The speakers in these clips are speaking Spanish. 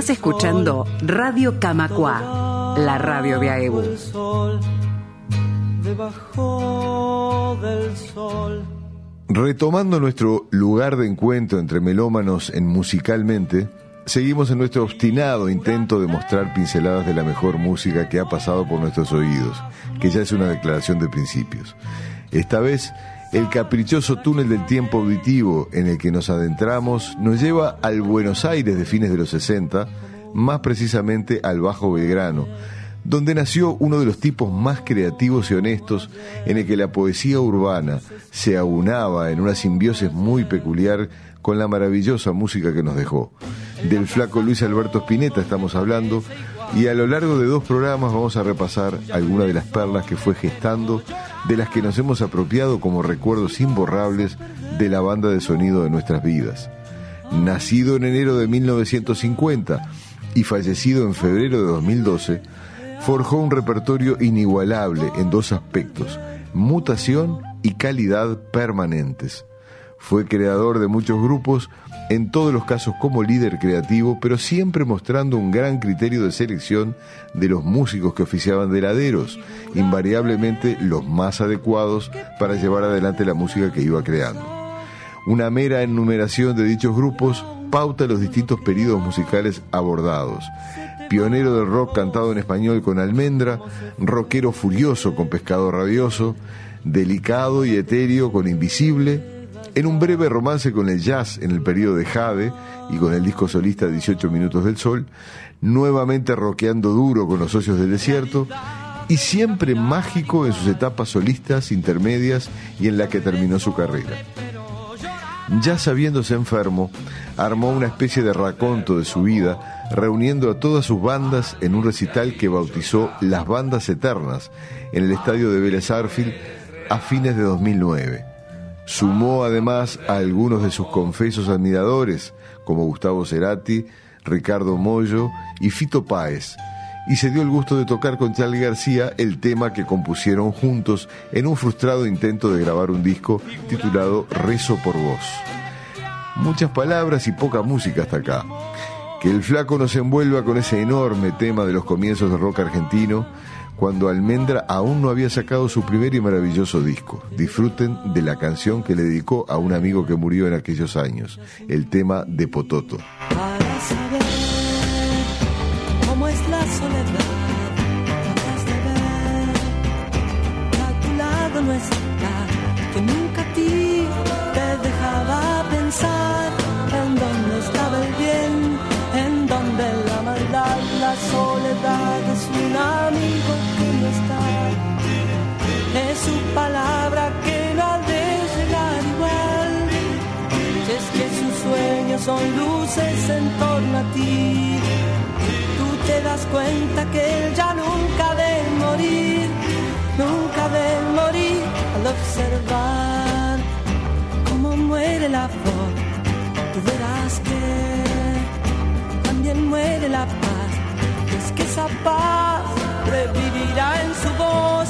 Estás escuchando Radio Camacua, la radio de AEBU. el sol, debajo del sol. Retomando nuestro lugar de encuentro entre melómanos en musicalmente, seguimos en nuestro obstinado intento de mostrar pinceladas de la mejor música que ha pasado por nuestros oídos, que ya es una declaración de principios. Esta vez, el caprichoso túnel del tiempo auditivo en el que nos adentramos nos lleva al Buenos Aires de fines de los 60, más precisamente al Bajo Belgrano, donde nació uno de los tipos más creativos y honestos en el que la poesía urbana se aunaba en una simbiosis muy peculiar con la maravillosa música que nos dejó. Del flaco Luis Alberto Spinetta estamos hablando y a lo largo de dos programas vamos a repasar algunas de las perlas que fue gestando, de las que nos hemos apropiado como recuerdos imborrables de la banda de sonido de nuestras vidas. Nacido en enero de 1950 y fallecido en febrero de 2012, forjó un repertorio inigualable en dos aspectos, mutación y calidad permanentes. Fue creador de muchos grupos, en todos los casos como líder creativo, pero siempre mostrando un gran criterio de selección de los músicos que oficiaban de heladeros, invariablemente los más adecuados para llevar adelante la música que iba creando. Una mera enumeración de dichos grupos pauta los distintos periodos musicales abordados. Pionero del rock cantado en español con almendra, rockero furioso con pescado rabioso, delicado y etéreo con invisible, en un breve romance con el jazz en el periodo de Jade y con el disco solista 18 Minutos del Sol, nuevamente rockeando duro con los socios del desierto y siempre mágico en sus etapas solistas, intermedias y en la que terminó su carrera. Ya sabiéndose enfermo, armó una especie de raconto de su vida, reuniendo a todas sus bandas en un recital que bautizó Las Bandas Eternas en el estadio de Vélez Arfield a fines de 2009. Sumó además a algunos de sus confesos admiradores, como Gustavo Cerati, Ricardo Mollo y Fito Páez, y se dio el gusto de tocar con Charlie García el tema que compusieron juntos en un frustrado intento de grabar un disco titulado Rezo por Vos. Muchas palabras y poca música hasta acá. Que el flaco nos envuelva con ese enorme tema de los comienzos del rock argentino, cuando Almendra aún no había sacado su primer y maravilloso disco. Disfruten de la canción que le dedicó a un amigo que murió en aquellos años, el tema de Pototo. En torno a ti, tú te das cuenta que él ya nunca de morir, nunca de morir al observar cómo muere la flor. Tú verás que también muere la paz, es que esa paz revivirá en su voz,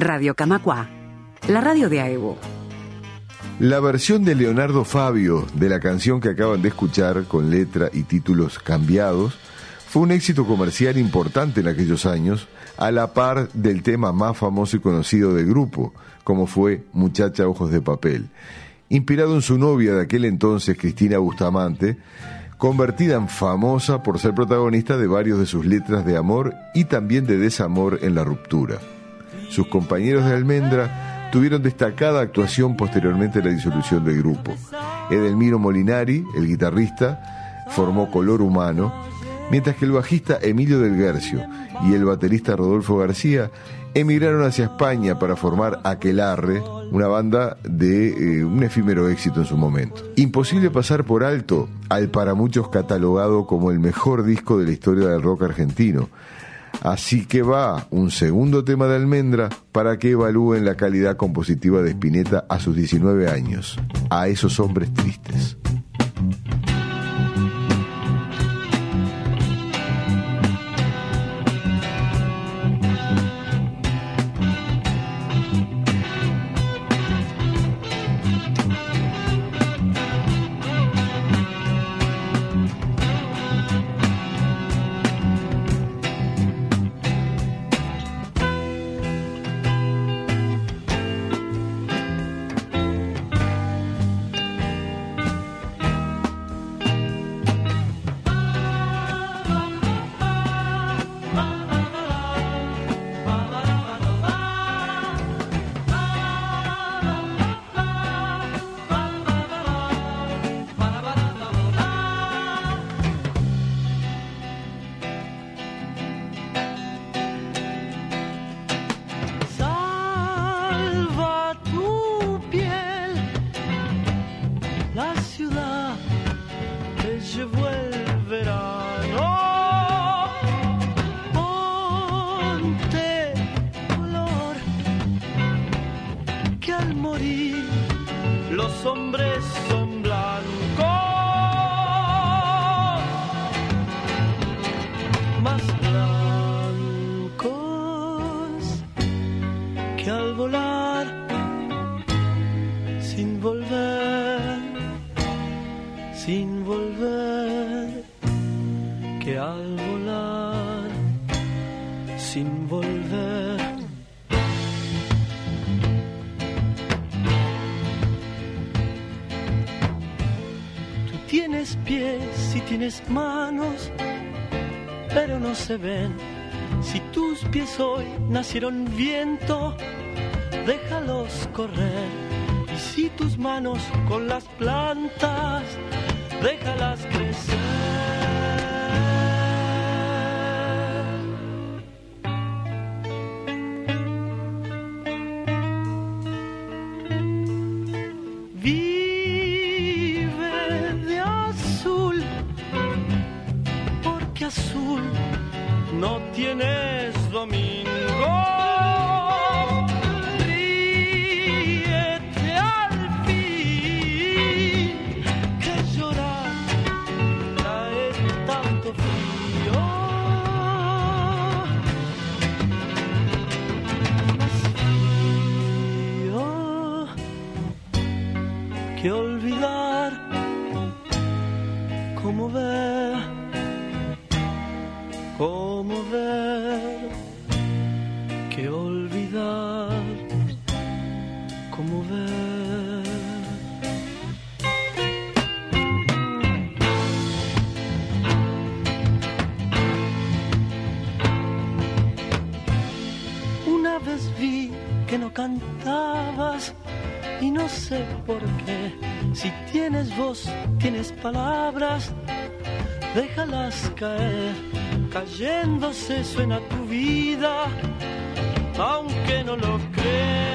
Radio Camacua, la radio de AEBO. La versión de Leonardo Fabio de la canción que acaban de escuchar con letra y títulos cambiados fue un éxito comercial importante en aquellos años, a la par del tema más famoso y conocido del grupo, como fue Muchacha Ojos de Papel. Inspirado en su novia de aquel entonces, Cristina Bustamante, convertida en famosa por ser protagonista de varios de sus letras de amor y también de desamor en la ruptura. Sus compañeros de Almendra tuvieron destacada actuación posteriormente a la disolución del grupo. Edelmiro Molinari, el guitarrista, formó Color Humano, mientras que el bajista Emilio del Guercio y el baterista Rodolfo García emigraron hacia España para formar Aquelarre, una banda de eh, un efímero éxito en su momento. Imposible pasar por alto al para muchos catalogado como el mejor disco de la historia del rock argentino. Así que va un segundo tema de Almendra para que evalúen la calidad compositiva de Spinetta a sus 19 años, a esos hombres tristes. Tienes manos, pero no se ven. Si tus pies hoy nacieron viento, déjalos correr. Y si tus manos con las plantas, déjalas crecer. Palabras, déjalas caer. Cayéndose suena tu vida, aunque no lo creas.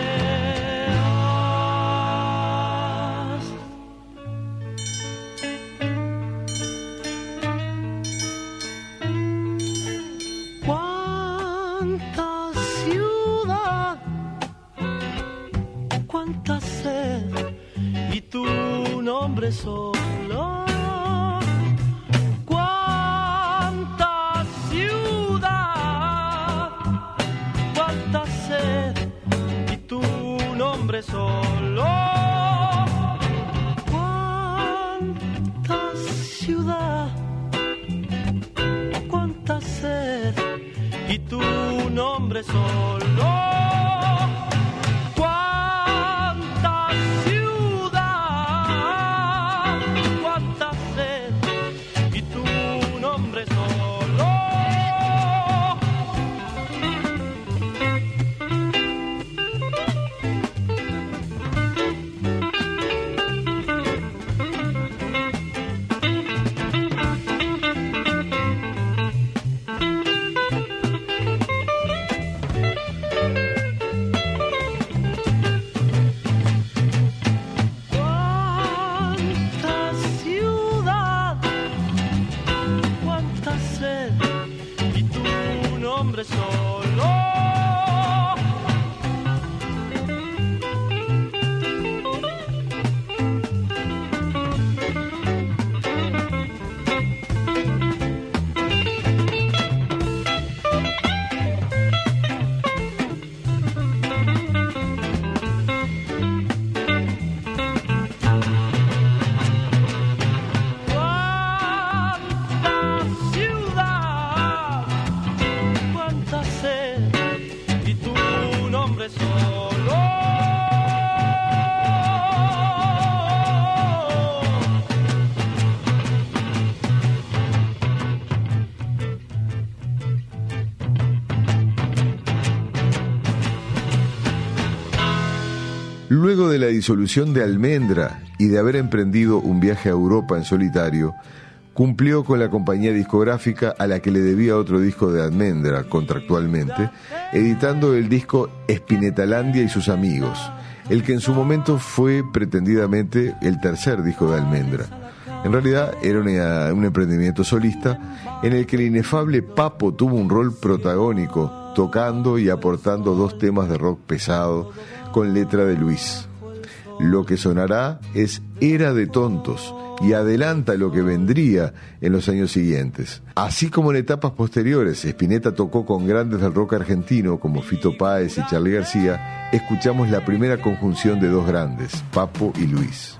Luego de la disolución de Almendra y de haber emprendido un viaje a Europa en solitario, cumplió con la compañía discográfica a la que le debía otro disco de Almendra contractualmente, editando el disco Espinetalandia y sus amigos, el que en su momento fue pretendidamente el tercer disco de Almendra. En realidad era un emprendimiento solista en el que el inefable Papo tuvo un rol protagónico, tocando y aportando dos temas de rock pesado con letra de Luis. Lo que sonará es Era de Tontos y adelanta lo que vendría en los años siguientes. Así como en etapas posteriores, Spinetta tocó con grandes del rock argentino como Fito Páez y Charlie García, escuchamos la primera conjunción de dos grandes, Papo y Luis.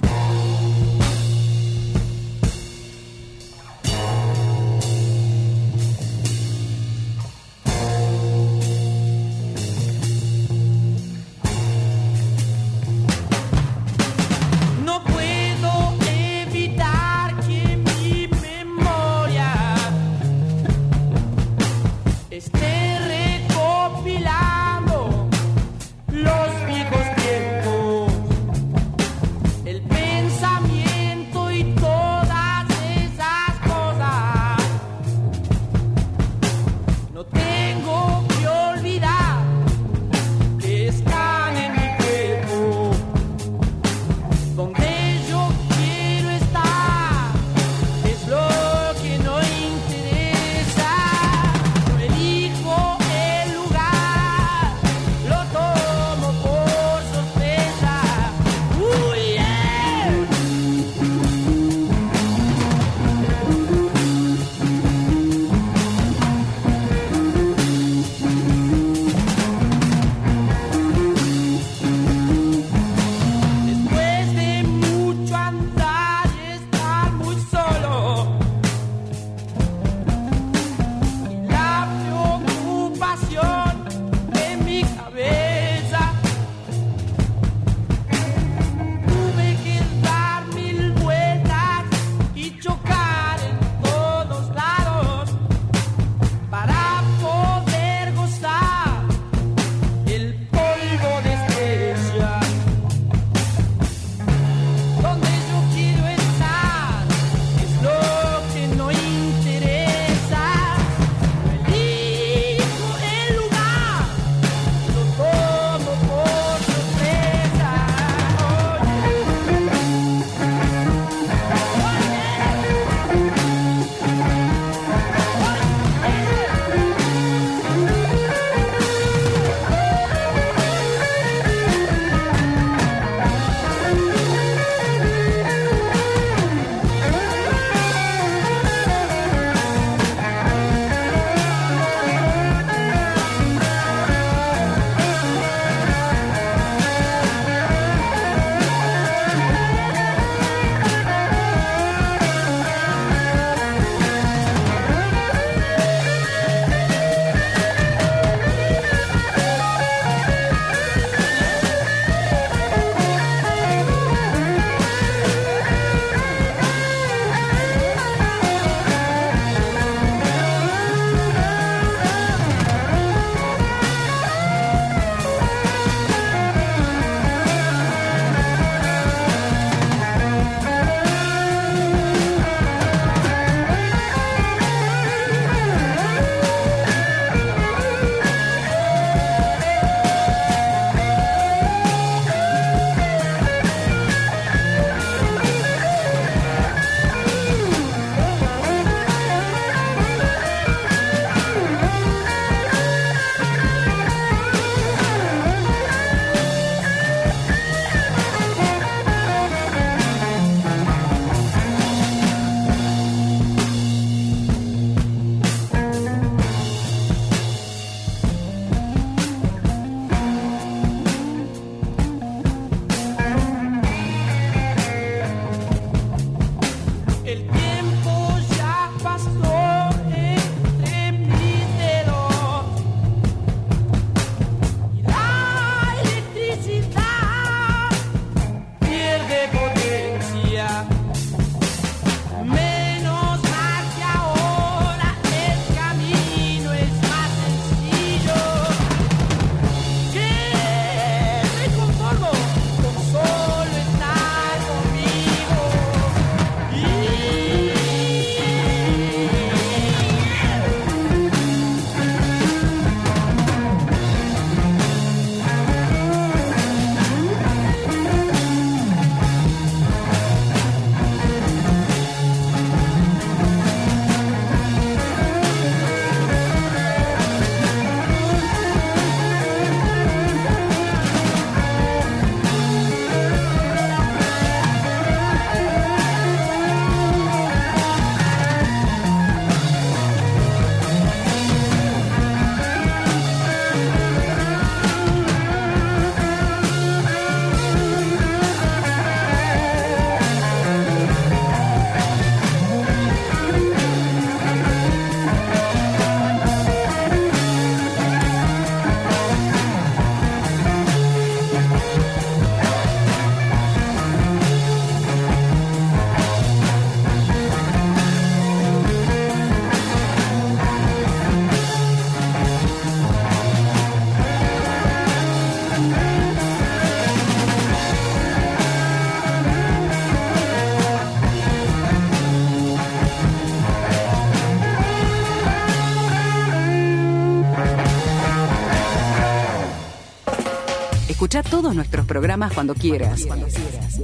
Todos nuestros programas cuando quieras. Cuando quieras.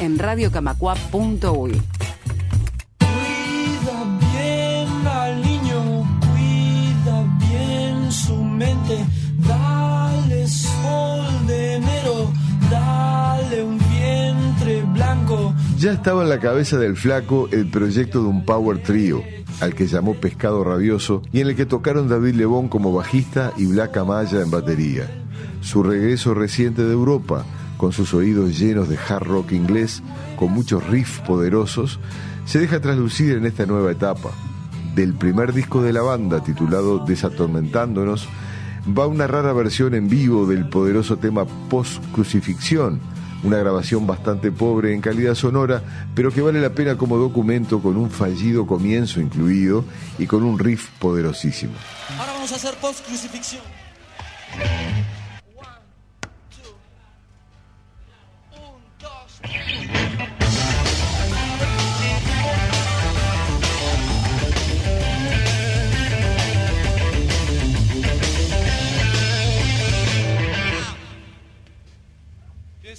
En radiocamacua.uy. Cuida bien al niño, cuida bien su mente, dale sol de enero, dale un vientre blanco. Ya estaba en la cabeza del flaco el proyecto de un power trio, al que llamó Pescado Rabioso, y en el que tocaron David Lebón como bajista y Black Amaya en batería. Su regreso reciente de Europa, con sus oídos llenos de hard rock inglés, con muchos riffs poderosos, se deja traslucir en esta nueva etapa. Del primer disco de la banda, titulado Desatormentándonos, va una rara versión en vivo del poderoso tema Post Crucifixión, una grabación bastante pobre en calidad sonora, pero que vale la pena como documento con un fallido comienzo incluido y con un riff poderosísimo. Ahora vamos a hacer post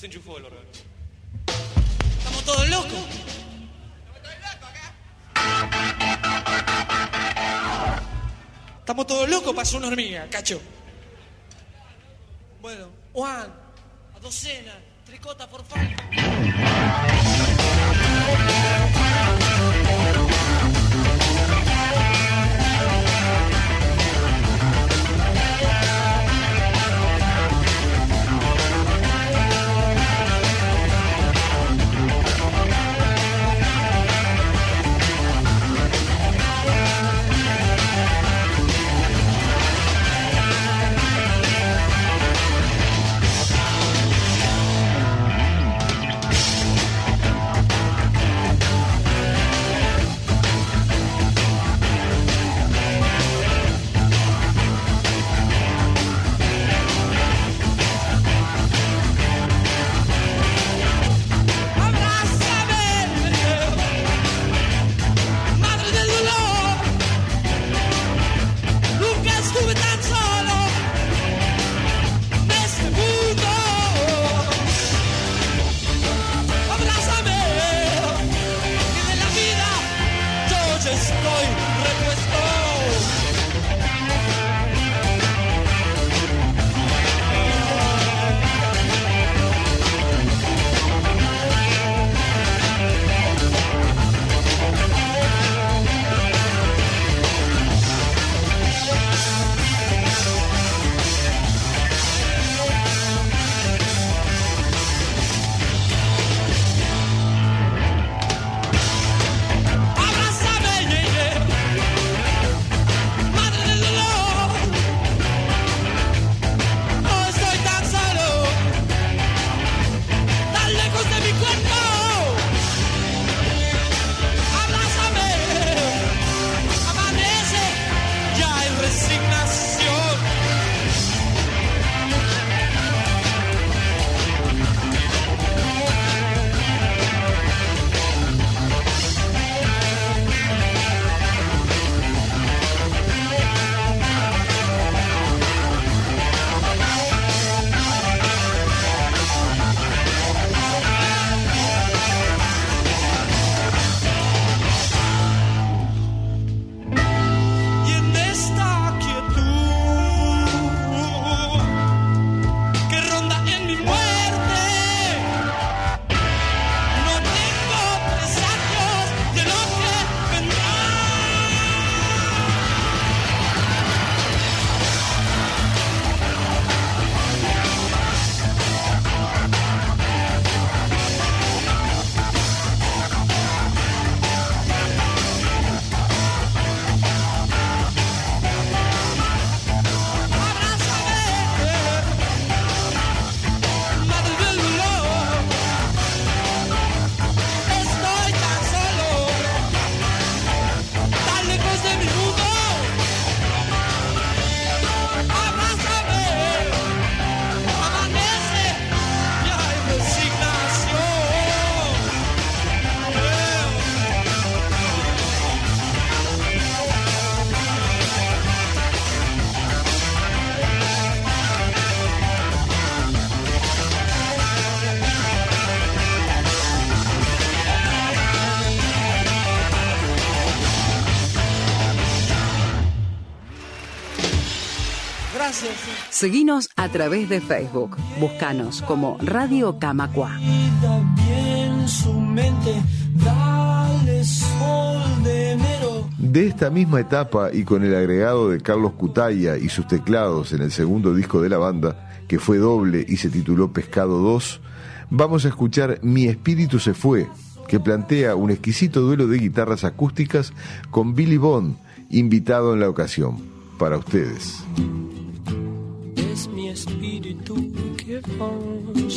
enchufó el órgano? ¿Estamos todos locos? Estamos todos locos, pasó una hormiga, cacho. Bueno, Juan, a docena, tricota por favor. Seguinos a través de Facebook. Búscanos como Radio Camacua. De esta misma etapa y con el agregado de Carlos Cutaya y sus teclados en el segundo disco de la banda, que fue doble y se tituló Pescado 2, vamos a escuchar Mi espíritu se fue, que plantea un exquisito duelo de guitarras acústicas con Billy Bond, invitado en la ocasión, para ustedes. Es mi espíritu que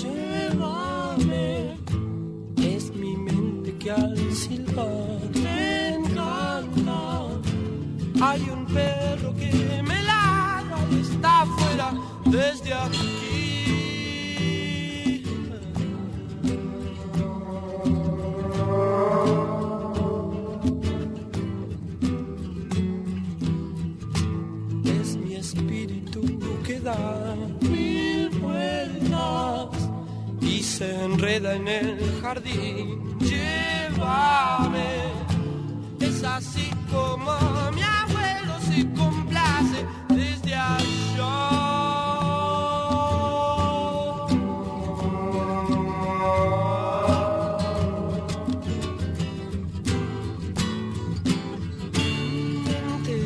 llévame. Es mi mente que al silbar me encanta. Hay un perro que me ladra y está afuera desde aquí. Se enreda en el jardín. Llévame, es así como mi abuelo se complace desde allá.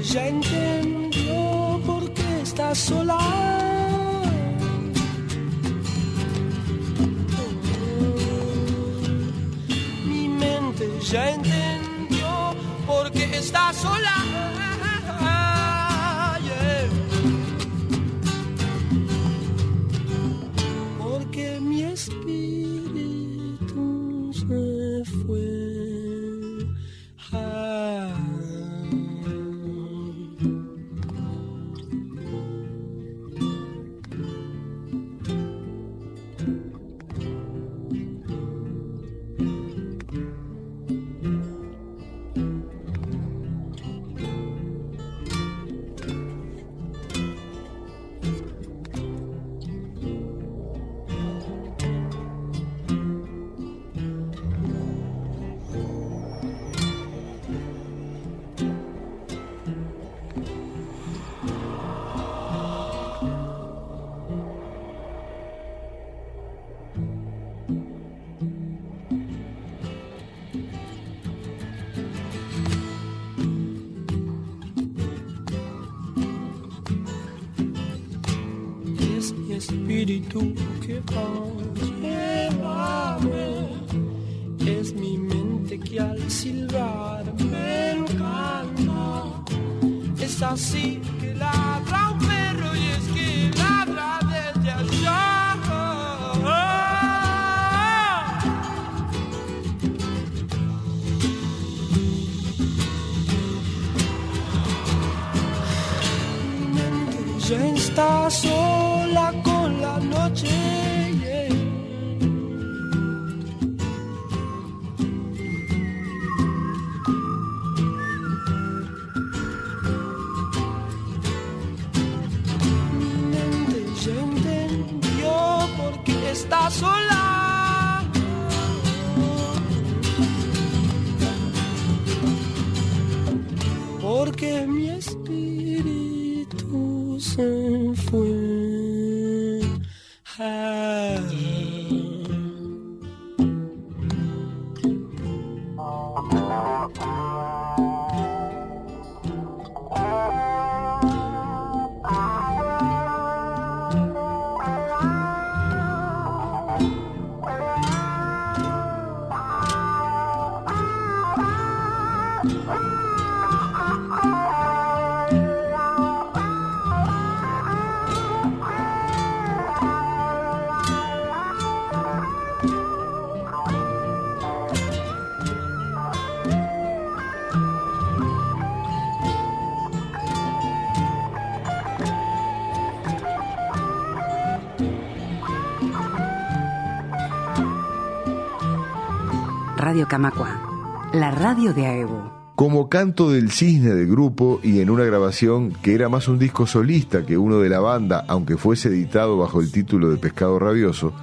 ya entendió por qué está sola. Ya entendió por qué está sola. Espíritu que va, Radio Camacua, la radio de Aevo. Como canto del cisne del grupo y en una grabación que era más un disco solista que uno de la banda, aunque fuese editado bajo el título de Pescado Rabioso,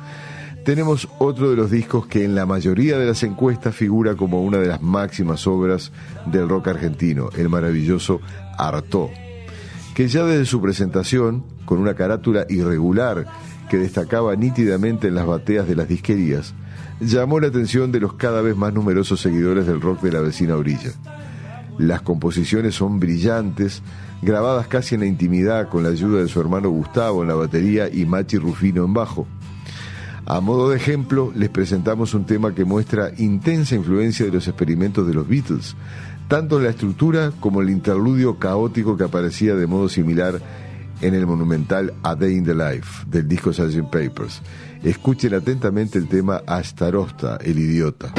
tenemos otro de los discos que en la mayoría de las encuestas figura como una de las máximas obras del rock argentino, el maravilloso Artó. que ya desde su presentación, con una carátula irregular que destacaba nítidamente en las bateas de las disquerías, llamó la atención de los cada vez más numerosos seguidores del rock de la vecina orilla. Las composiciones son brillantes, grabadas casi en la intimidad con la ayuda de su hermano Gustavo en la batería y Machi Rufino en bajo. A modo de ejemplo, les presentamos un tema que muestra intensa influencia de los experimentos de los Beatles, tanto en la estructura como el interludio caótico que aparecía de modo similar en el monumental A Day in the Life del disco Sgt. Papers. Escuchen atentamente el tema Astarosta, el idiota.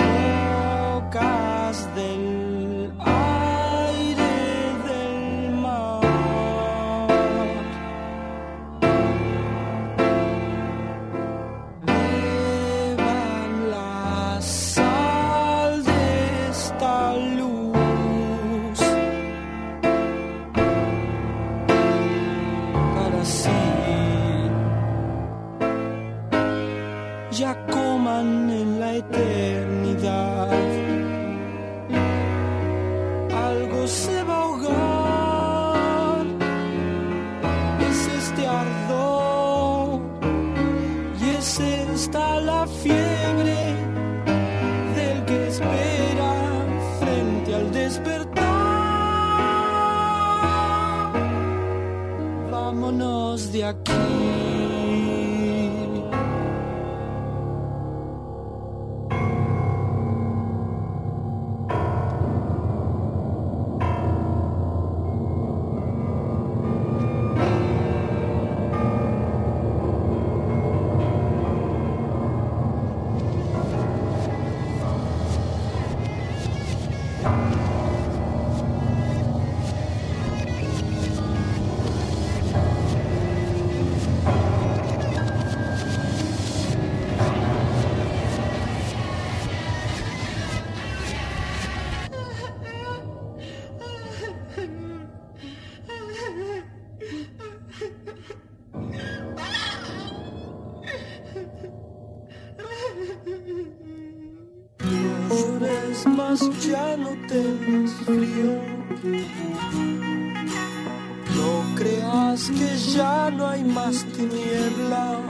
No hay más tiniebla.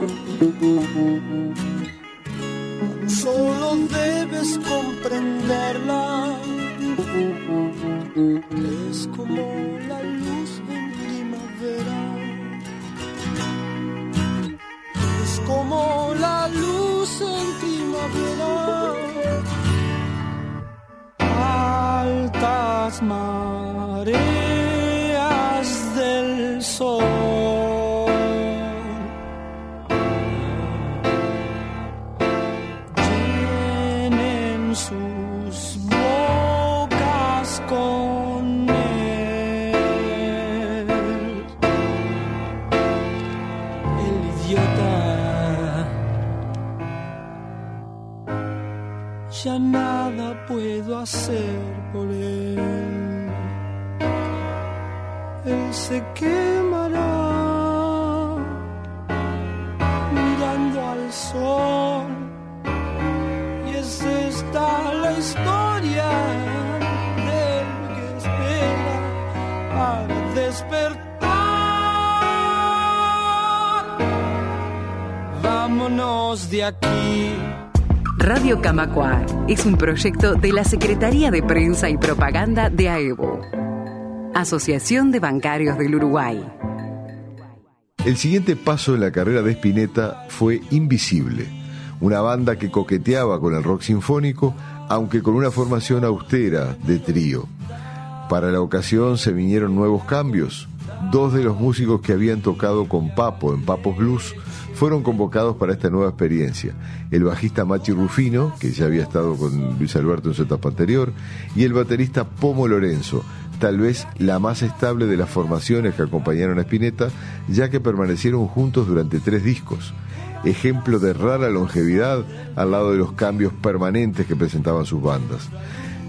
Solo debes comprenderla. Es como la luz en primavera. Es como la luz en primavera. mareas hacer por él. Él se quemará mirando al sol. Y es esta la historia del que espera para despertar. Vámonos de aquí. Radio Camacua es un proyecto de la Secretaría de Prensa y Propaganda de AEBO, Asociación de Bancarios del Uruguay. El siguiente paso en la carrera de Spinetta fue Invisible, una banda que coqueteaba con el rock sinfónico, aunque con una formación austera de trío. Para la ocasión se vinieron nuevos cambios. Dos de los músicos que habían tocado con Papo en Papos Blues fueron convocados para esta nueva experiencia. El bajista Machi Rufino, que ya había estado con Luis Alberto en su etapa anterior, y el baterista Pomo Lorenzo, tal vez la más estable de las formaciones que acompañaron a Spinetta, ya que permanecieron juntos durante tres discos. Ejemplo de rara longevidad al lado de los cambios permanentes que presentaban sus bandas.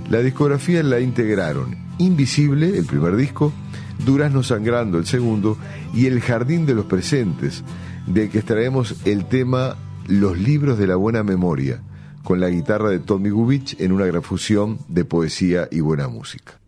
La discografía la integraron Invisible, el primer disco, Durazno Sangrando, el segundo, y El Jardín de los Presentes, del que extraemos el tema Los libros de la buena memoria, con la guitarra de Tommy Gubich en una gran fusión de poesía y buena música.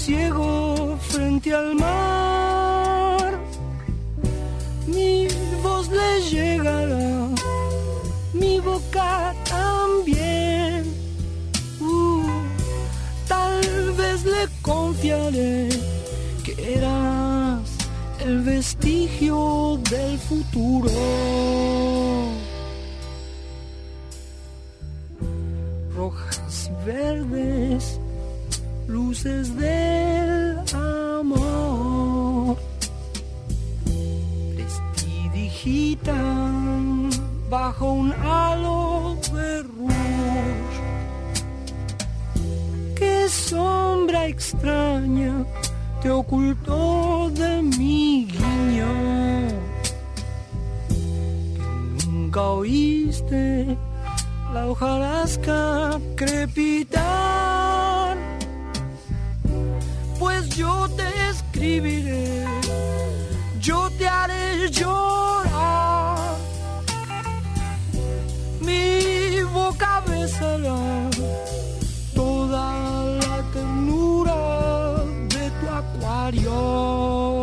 Ciego frente al mar. Mi voz le llegará, mi boca también. Uh, tal vez le confiaré que eras el vestigio del futuro. Rojas verdes, luces del un halo de rouge. Qué sombra extraña te ocultó de mi guiño. Nunca oíste la hojarasca crepitar. Pues yo te escribiré, yo te haré llorar. Toda la ternura de tu acuario.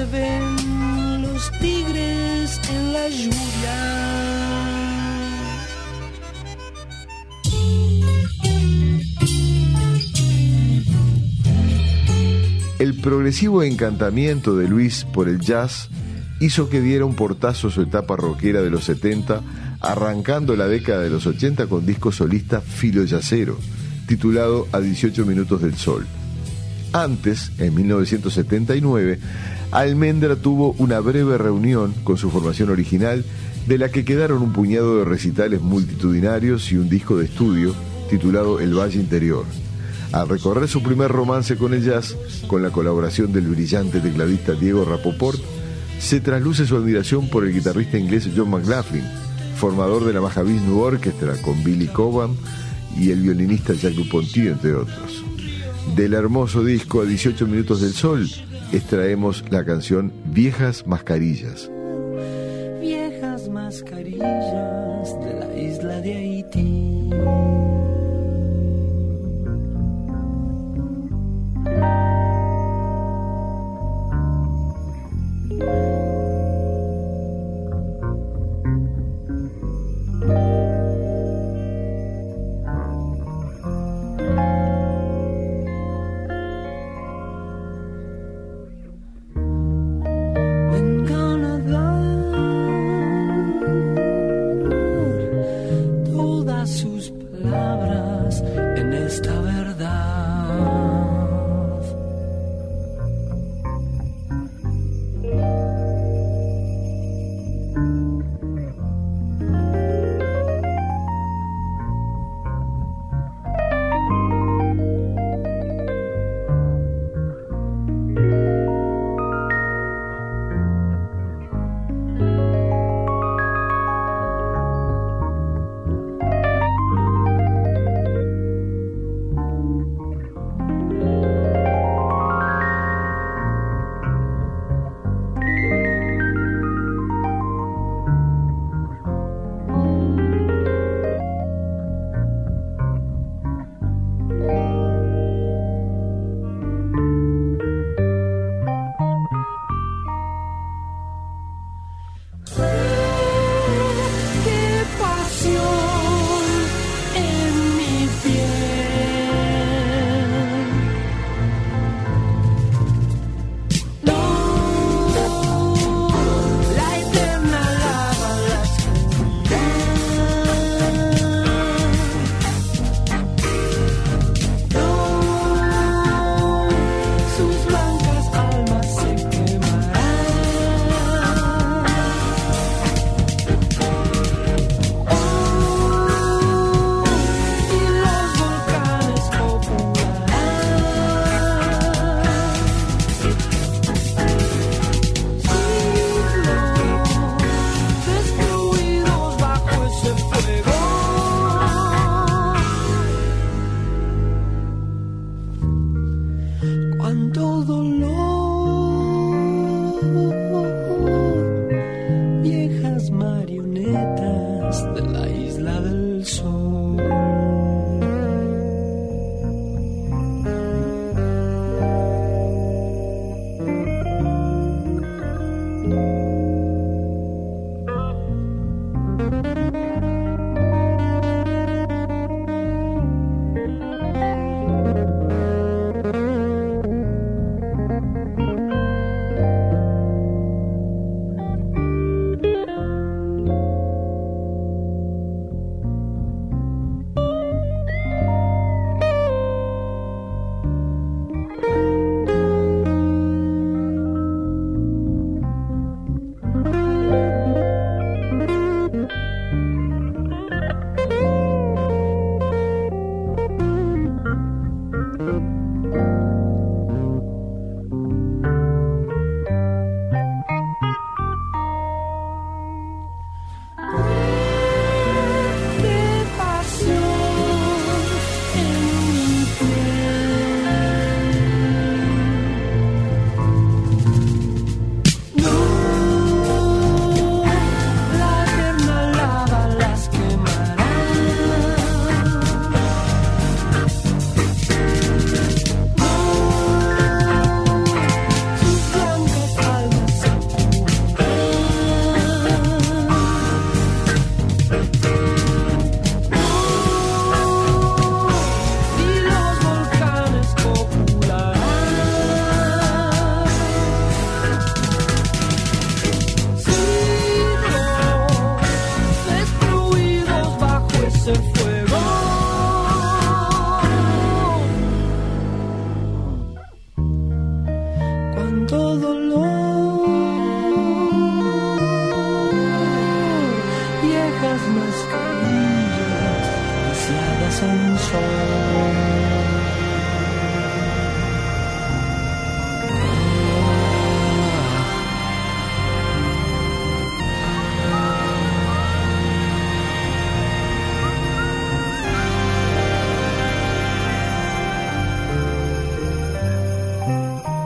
Se ven los tigres en la lluvia. El progresivo encantamiento de Luis por el jazz hizo que diera un portazo su etapa rockera de los 70 arrancando la década de los 80 con disco solista Filo Yacero, titulado A 18 Minutos del Sol. Antes, en 1979, Almendra tuvo una breve reunión con su formación original, de la que quedaron un puñado de recitales multitudinarios y un disco de estudio titulado El Valle Interior. Al recorrer su primer romance con el jazz, con la colaboración del brillante tecladista Diego Rapoport, se trasluce su admiración por el guitarrista inglés John McLaughlin, formador de la Mahavishnu Orchestra con Billy Cobham y el violinista Jacques Duponty, entre otros. Del hermoso disco A 18 Minutos del Sol, extraemos la canción Viejas Mascarillas. Viejas mascarillas de la isla de Haití.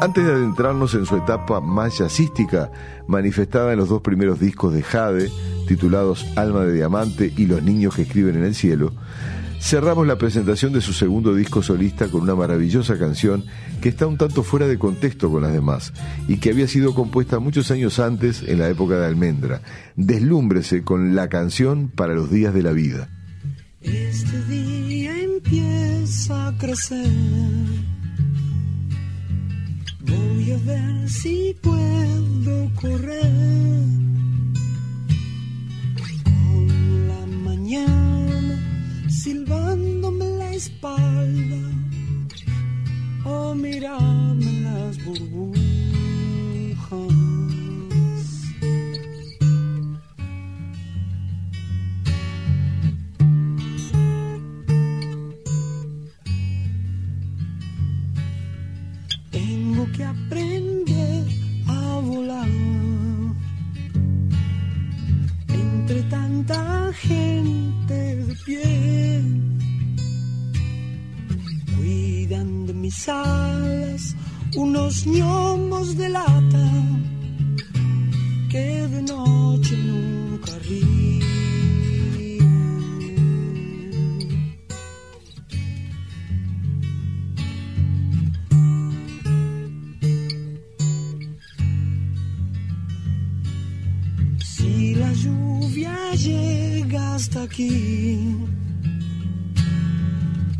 Antes de adentrarnos en su etapa más jazzística, manifestada en los dos primeros discos de Jade, titulados Alma de Diamante y Los Niños que Escriben en el Cielo, cerramos la presentación de su segundo disco solista con una maravillosa canción que está un tanto fuera de contexto con las demás y que había sido compuesta muchos años antes en la época de Almendra. Deslúmbrese con la canción para los días de la vida. Este día empieza a crecer Voy a ver si puedo correr con la mañana silbándome la espalda o mirarme las burbujas. Aprende a volar entre tanta gente de pie. Cuidan de mis alas unos ñomos de lata que de noche nunca ríen. Hasta aquí.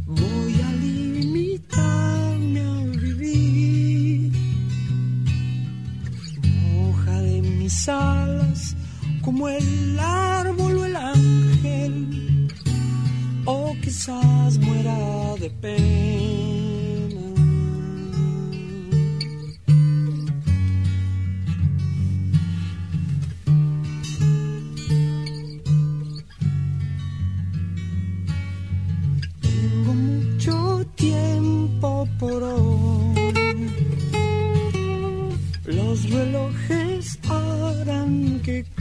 Voy a limitarme a vivir. Moja de mis alas como el árbol o el ángel. O quizás muera de pena. Este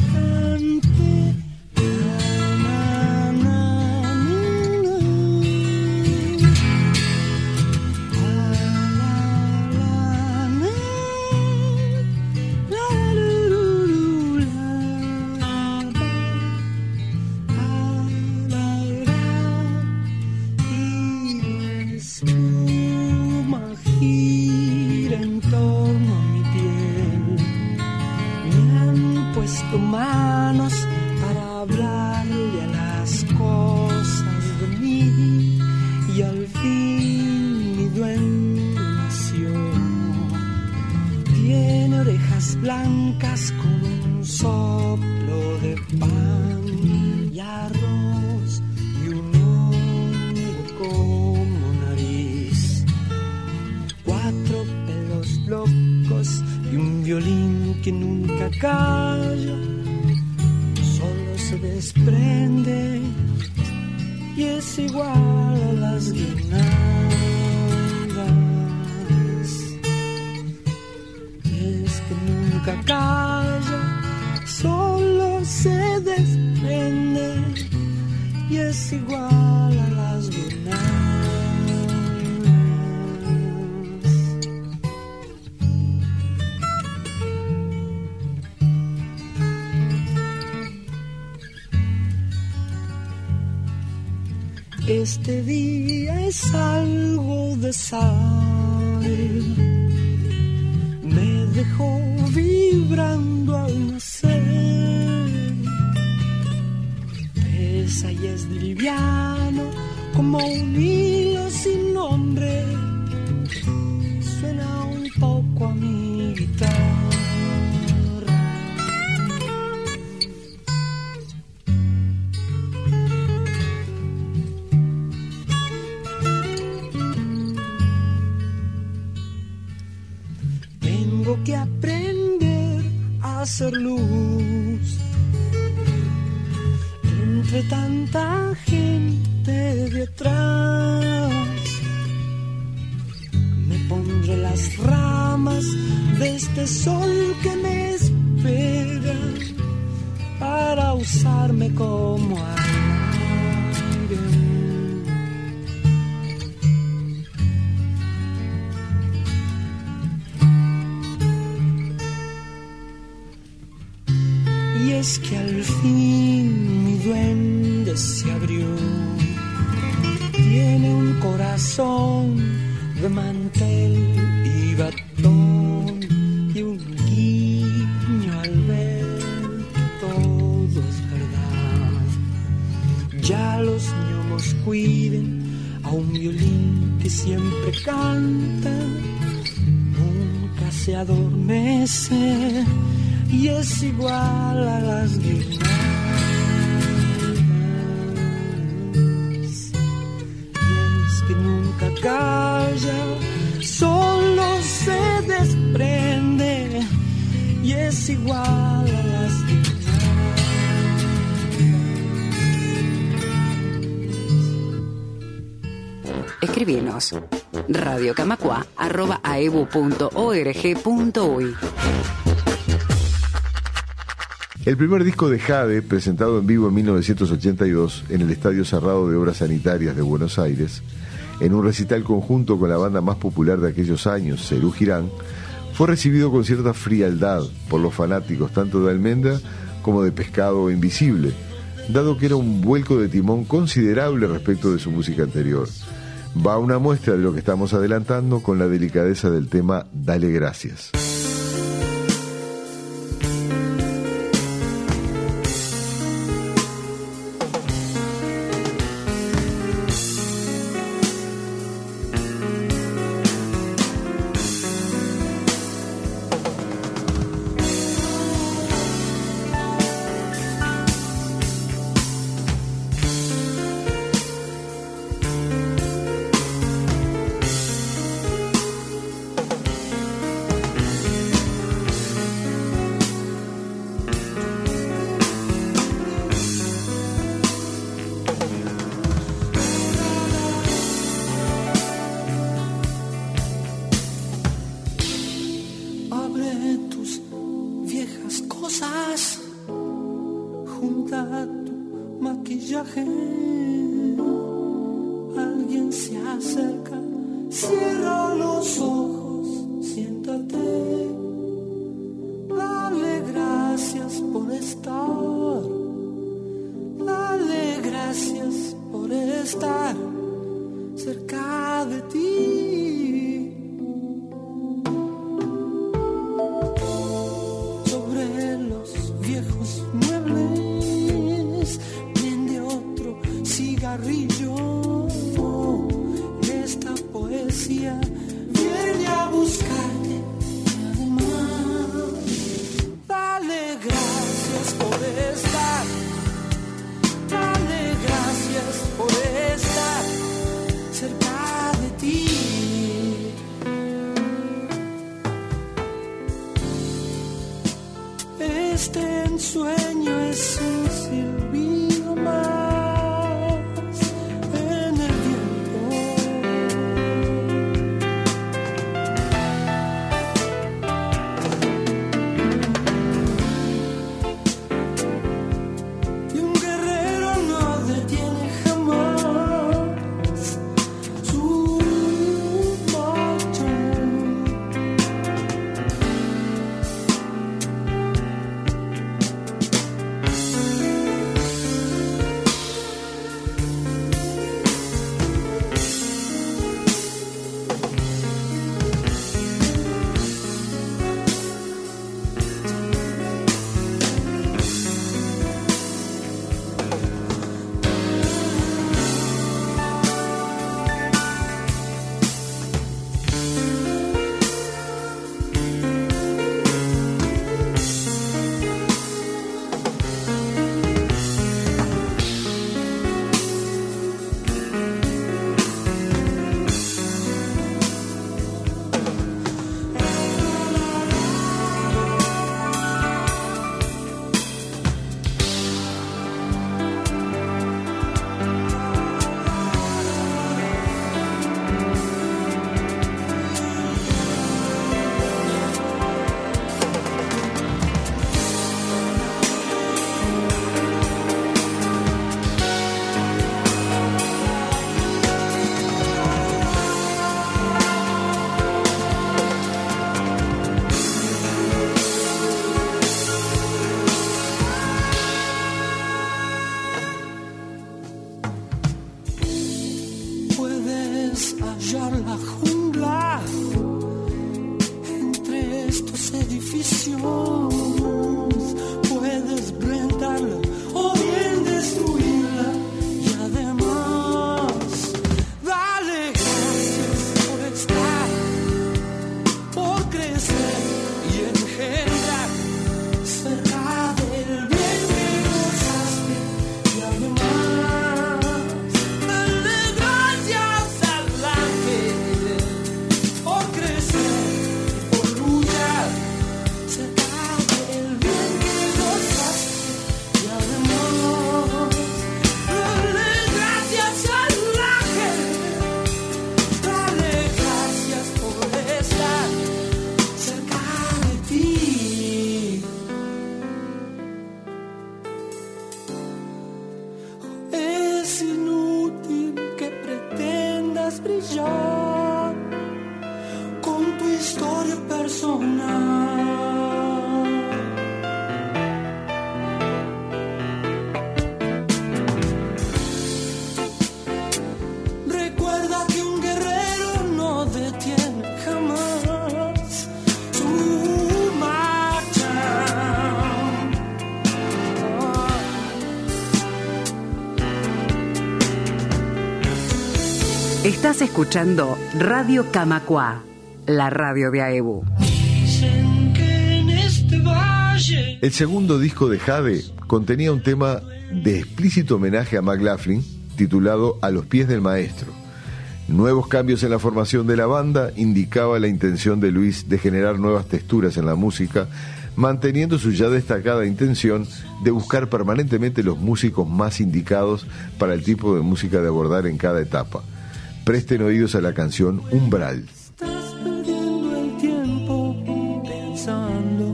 como un hilo El primer disco de Jade, presentado en vivo en 1982 en el Estadio Cerrado de Obras Sanitarias de Buenos Aires, en un recital conjunto con la banda más popular de aquellos años, Cerú Girán, fue recibido con cierta frialdad por los fanáticos tanto de Almendra como de Pescado Invisible, dado que era un vuelco de timón considerable respecto de su música anterior. Va una muestra de lo que estamos adelantando con la delicadeza del tema Dale Gracias. Estás escuchando Radio Camacua, la radio de AEBU. El segundo disco de Jade contenía un tema de explícito homenaje a McLaughlin titulado A los pies del maestro. Nuevos cambios en la formación de la banda indicaba la intención de Luis de generar nuevas texturas en la música, manteniendo su ya destacada intención de buscar permanentemente los músicos más indicados para el tipo de música de abordar en cada etapa. Presten oídos a la canción Umbral. Estás perdiendo el tiempo pensando,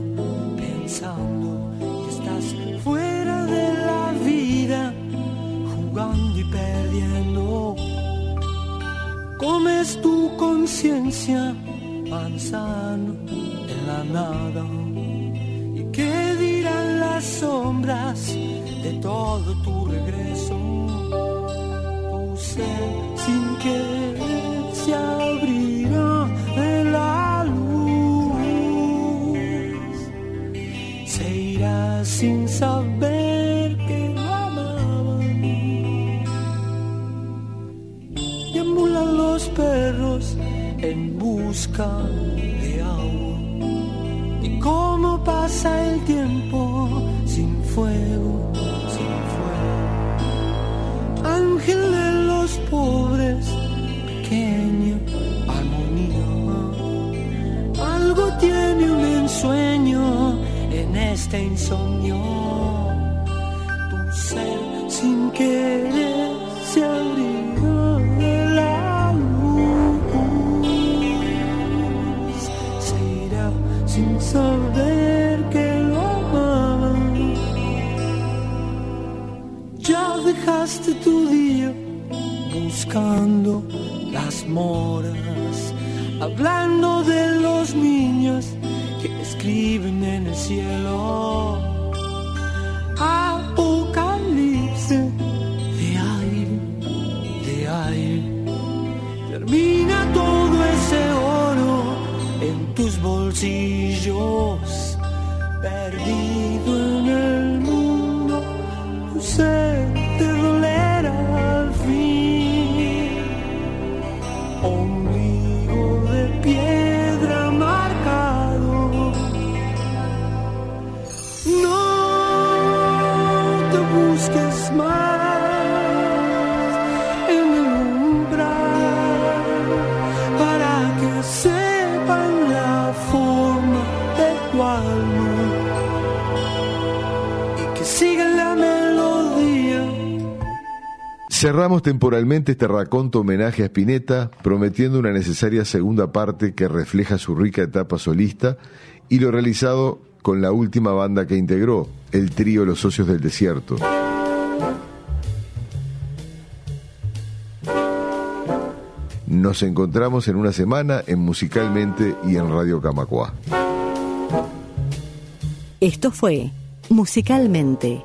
pensando estás fuera de la vida, jugando y perdiendo. Comes tu conciencia avanzando en la nada. ¿Y qué dirán las sombras de todo tu regreso? Sin querer se abrirá la luz. Se irá sin saber que lo amaban. Deambulan los perros en busca de agua. Y cómo pasa el tiempo pobres, pequeña armonía. Algo tiene un ensueño en este insomnio. Tu ser sin querer se abriga de la luz. Se irá sin saber que lo amaban. Ya dejaste tu día buscando las moras, hablando de los niños que escriben en el cielo. Apocalipsis de aire, de aire. Termina todo ese oro en tus bolsillos, perdido en el mundo. Ser te Cerramos temporalmente este raconto homenaje a Spinetta, prometiendo una necesaria segunda parte que refleja su rica etapa solista y lo realizado con la última banda que integró, el trío Los Socios del Desierto. Nos encontramos en una semana en Musicalmente y en Radio Camacua. Esto fue Musicalmente.